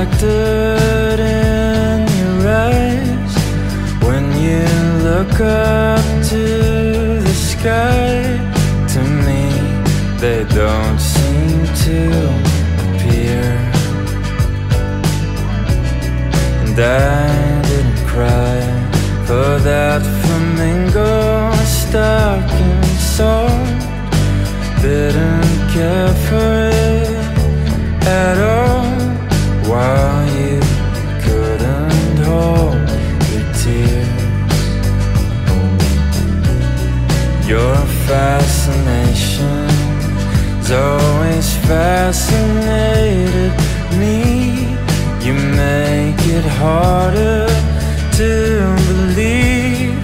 reflected in your eyes when you look up to the sky. To me, they don't seem to appear, and I didn't cry for that flamingo stuck in salt. Didn't care for it at all while you couldn't hold your tears. Your fascination fascination's always fascinated me. You make it harder to believe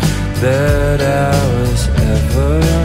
that I was ever.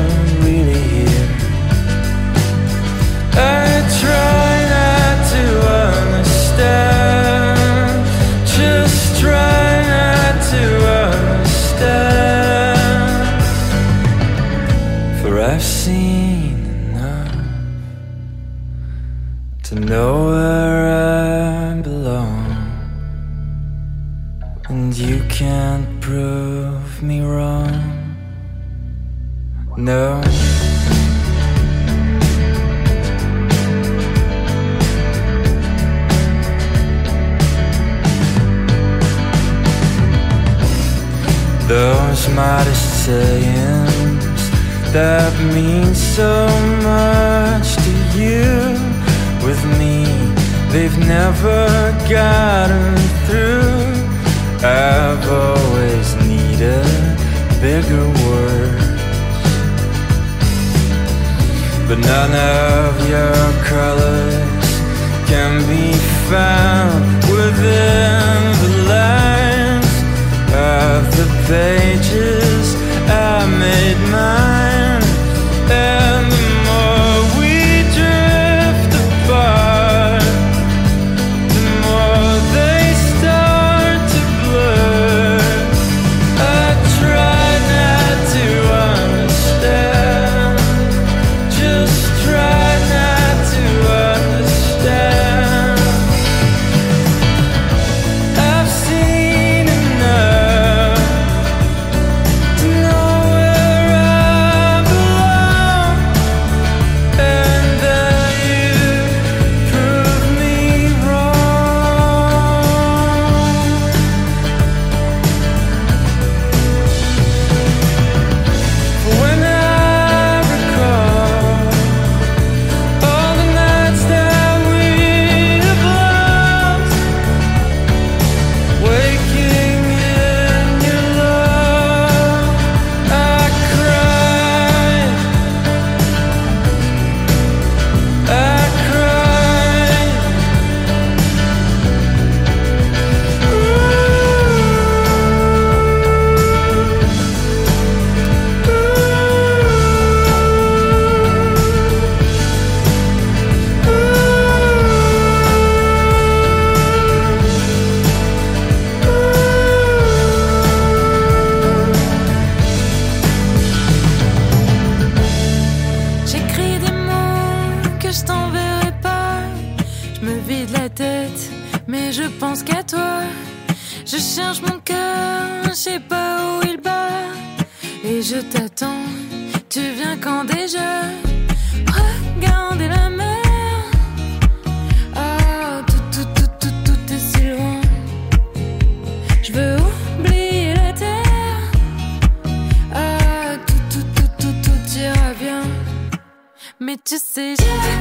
gotten through. I've always needed bigger words, but none of your colors can be found within the lines of the pages I made mine. me vide la tête, mais je pense qu'à toi. Je cherche mon cœur, je sais pas où il bat. Et je t'attends, tu viens quand déjà? Regardez la mer. Ah, tout, tout, tout, tout, tout est si loin. Je veux oublier la terre. Ah, tout, tout, tout, tout, tout ira bien. Mais tu sais, je.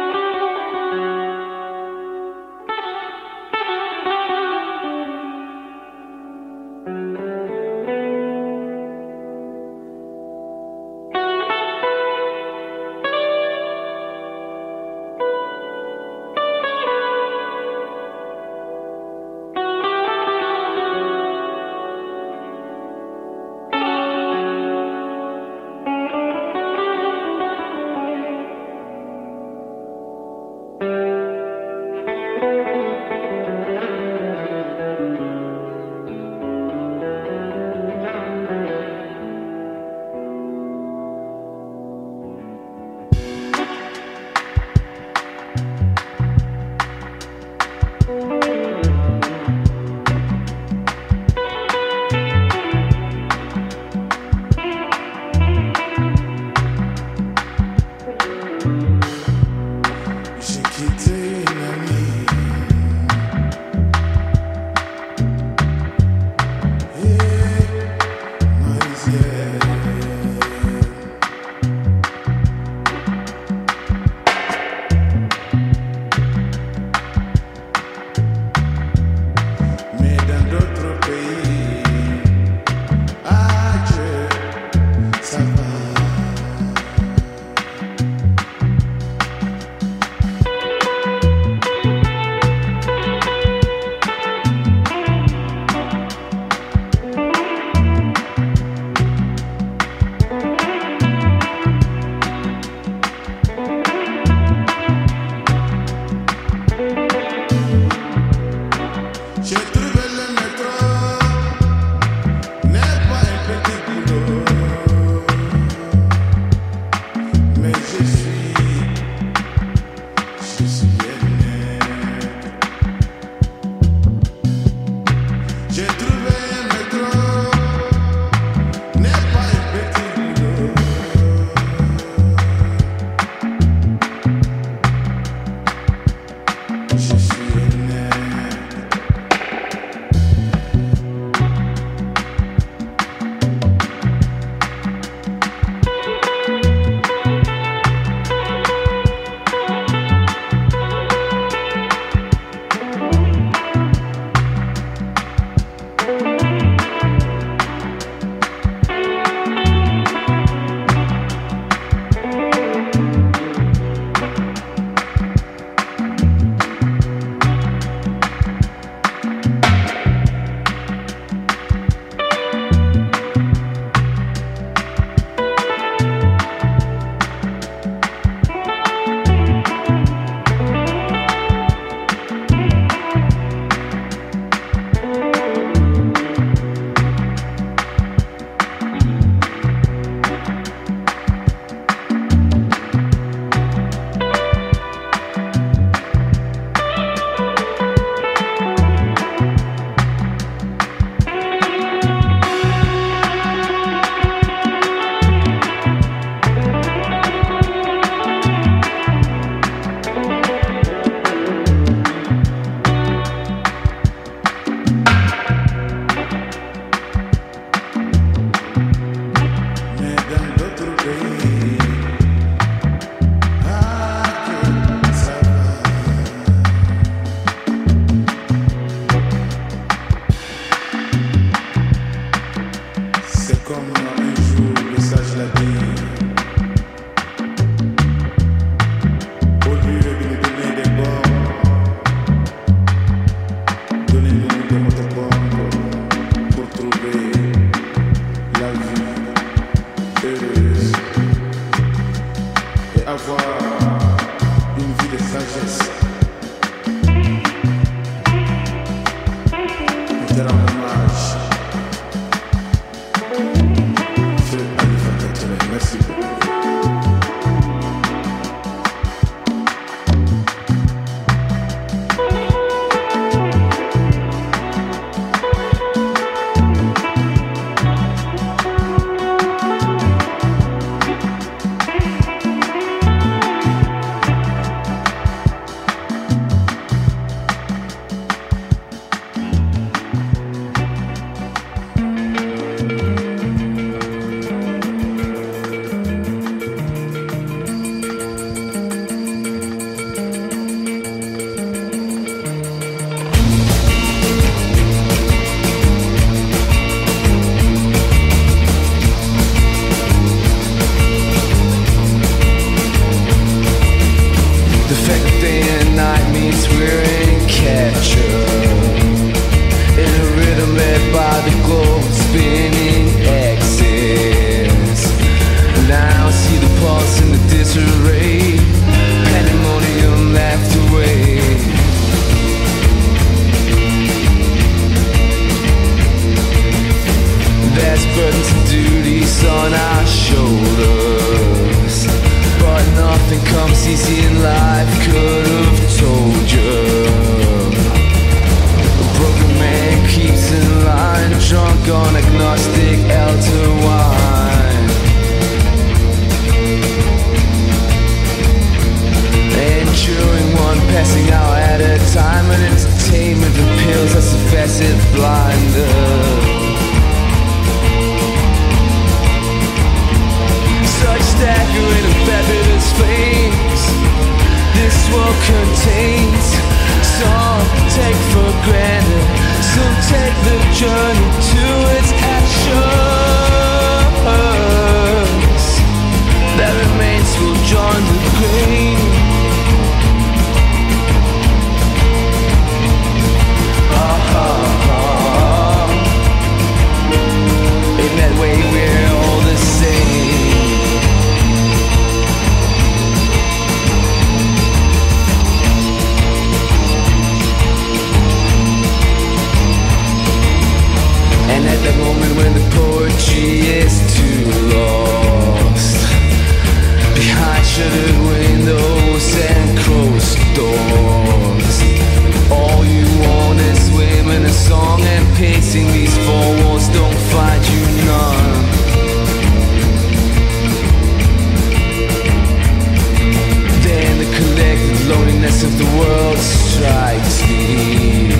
the shattered windows and closed doors. All you want is women, a song, and pacing these four walls don't find you none. Then the collective loneliness of the world strikes me.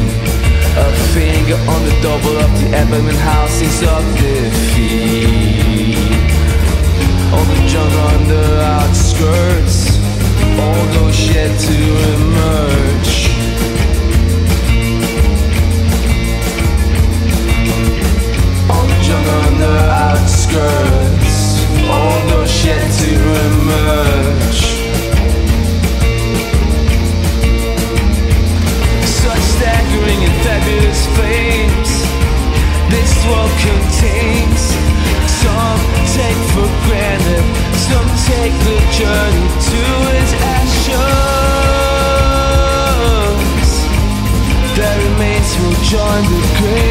A finger on the double of the abandoned houses of defeat on the jungle under our skirts, all those yet to emerge. All the junk on the outskirts, all those yet to emerge. Such staggering and fabulous flames, this world contains. to its ashes. That remains will join the grave.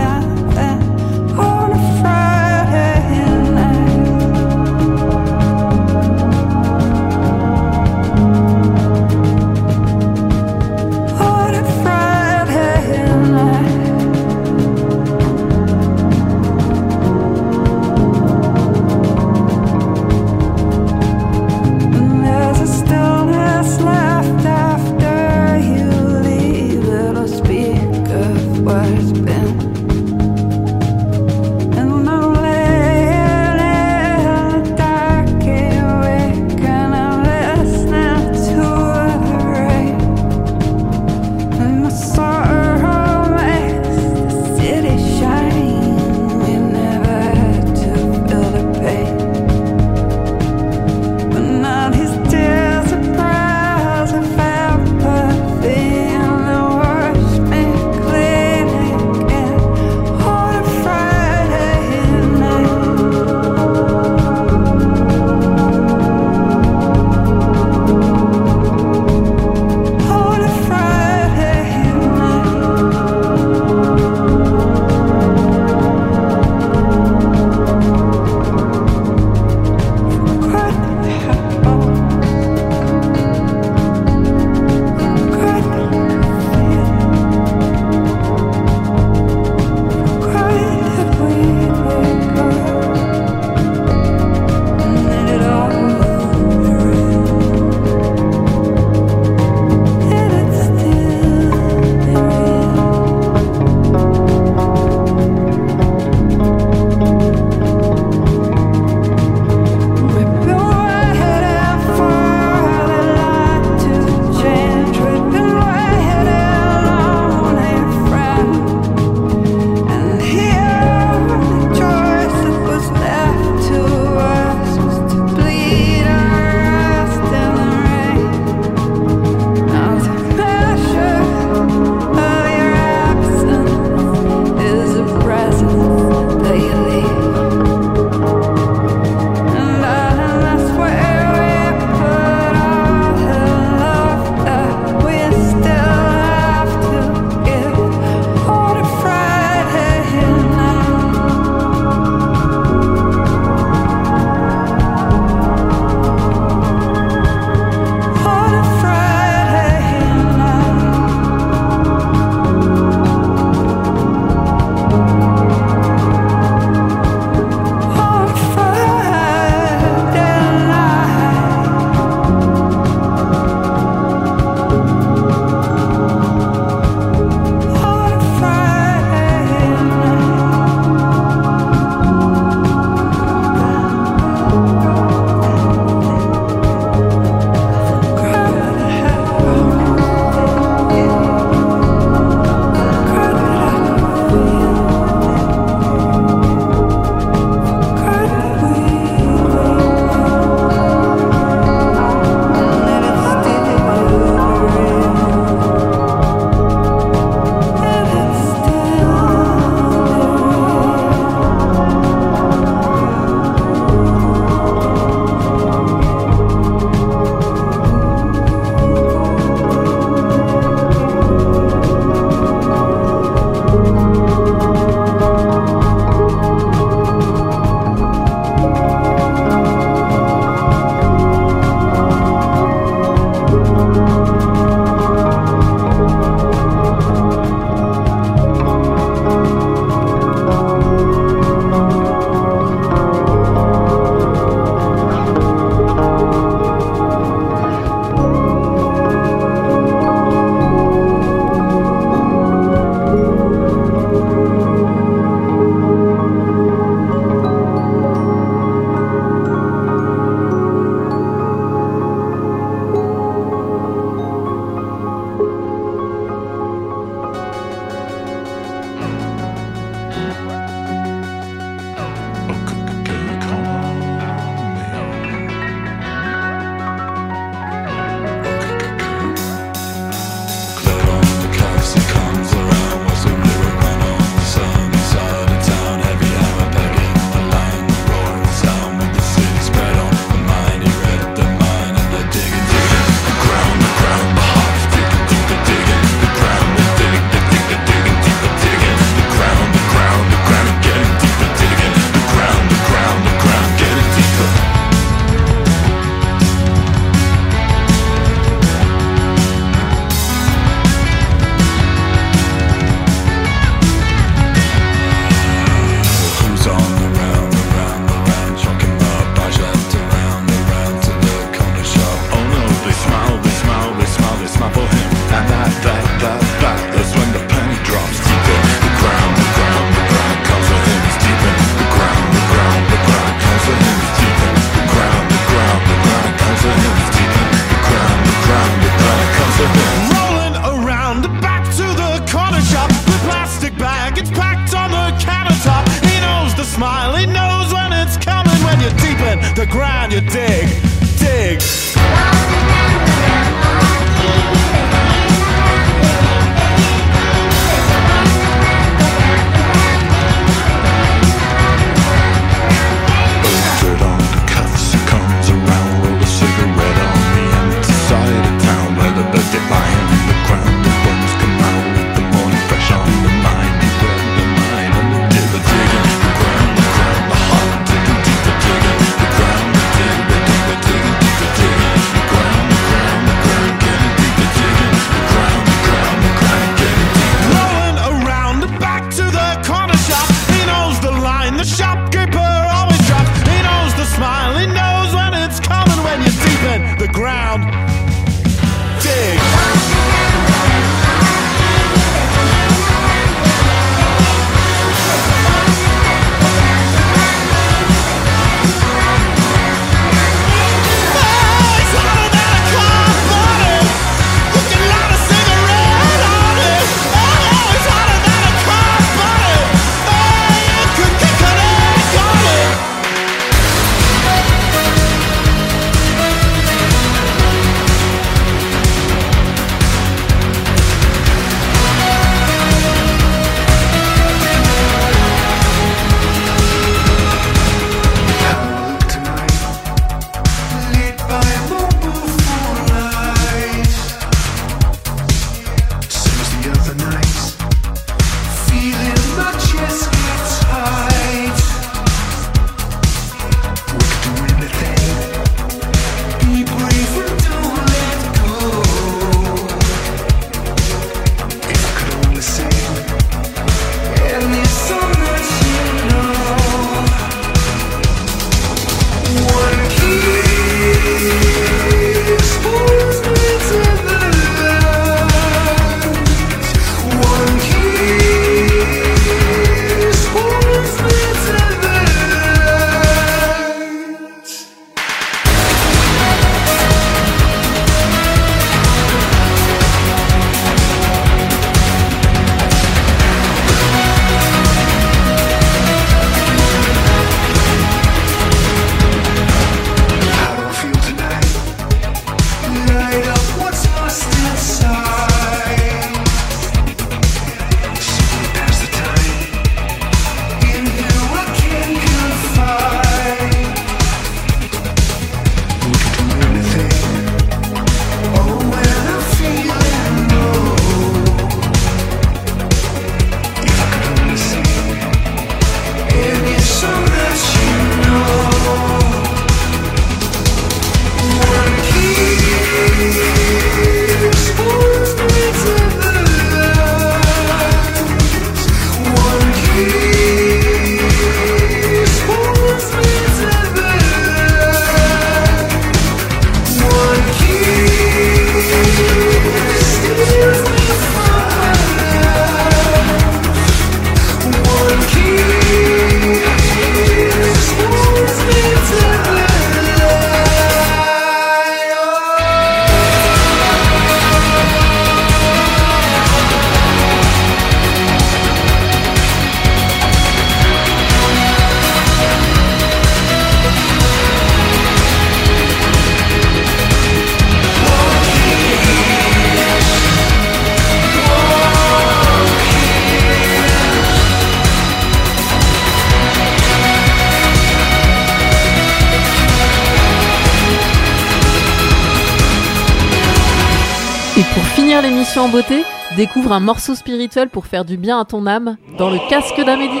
l'émission en beauté, découvre un morceau spirituel pour faire du bien à ton âme dans le casque d'Amélie.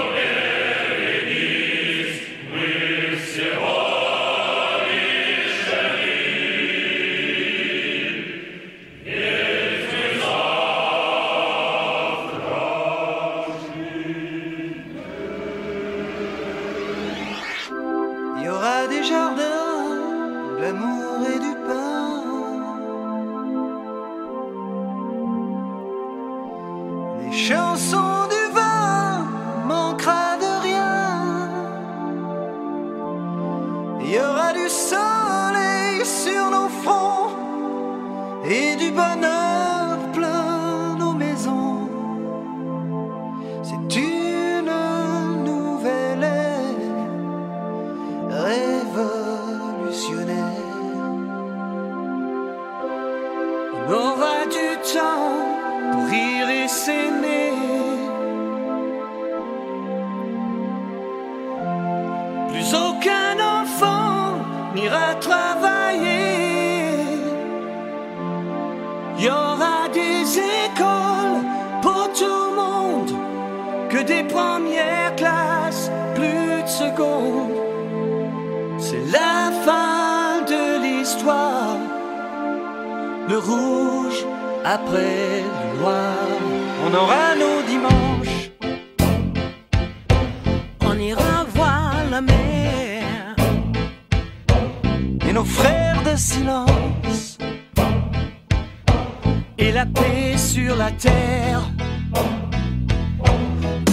Et la paix sur la terre.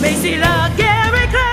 Mais si la guerre éclate